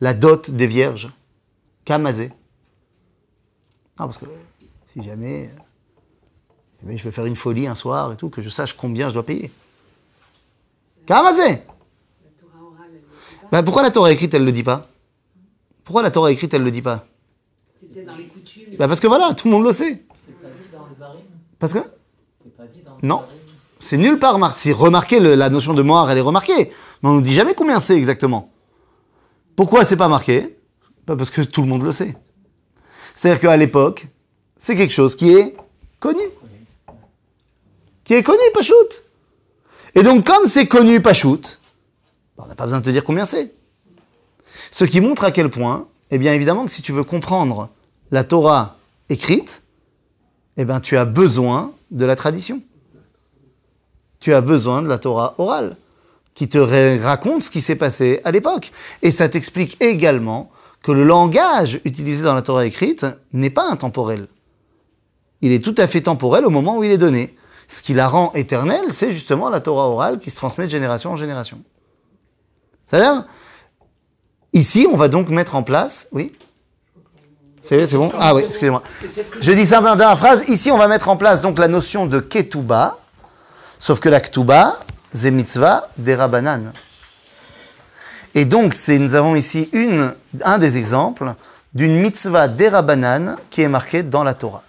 La dot des vierges. Kamazé. Non, parce que si jamais, je veux faire une folie un soir et tout, que je sache combien je dois payer. Kamazé pas. bah, pourquoi la Torah écrite, elle ne le dit pas? Pourquoi la Torah écrite, elle ne le dit pas? Bah Parce que voilà, tout le monde le sait. Pas Parce que C'est Non. c'est nulle part marqué. Si remarquez, la notion de moire, elle est remarquée. Mais on ne nous dit jamais combien c'est exactement. Pourquoi c'est pas marqué? Bah, Parce que tout le monde le sait. C'est-à-dire qu'à l'époque, c'est quelque chose qui est connu. Qui est connu, Pachout. Et donc, comme c'est connu, Pachout, bah, on n'a pas besoin de te dire combien c'est. Ce qui montre à quel point, eh bien évidemment que si tu veux comprendre la Torah écrite, eh bien tu as besoin de la tradition. Tu as besoin de la Torah orale, qui te ra- raconte ce qui s'est passé à l'époque. Et ça t'explique également que le langage utilisé dans la Torah écrite n'est pas intemporel. Il est tout à fait temporel au moment où il est donné. Ce qui la rend éternelle, c'est justement la Torah orale qui se transmet de génération en génération. C'est-à-dire, ici, on va donc mettre en place. Oui? C'est bon Ah oui, excusez-moi. Je dis simplement dans la phrase, ici on va mettre en place donc la notion de ketouba, sauf que la ketouba, c'est mitzvah des rabanan. Et donc nous avons ici une, un des exemples d'une mitzvah des rabanan qui est marquée dans la Torah.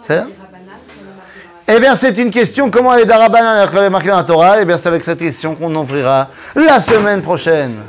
C'est Eh bien c'est une question, comment elle est dans rabanan alors qu'elle est marquée dans la Torah? Eh bien c'est avec cette question qu'on ouvrira la semaine prochaine.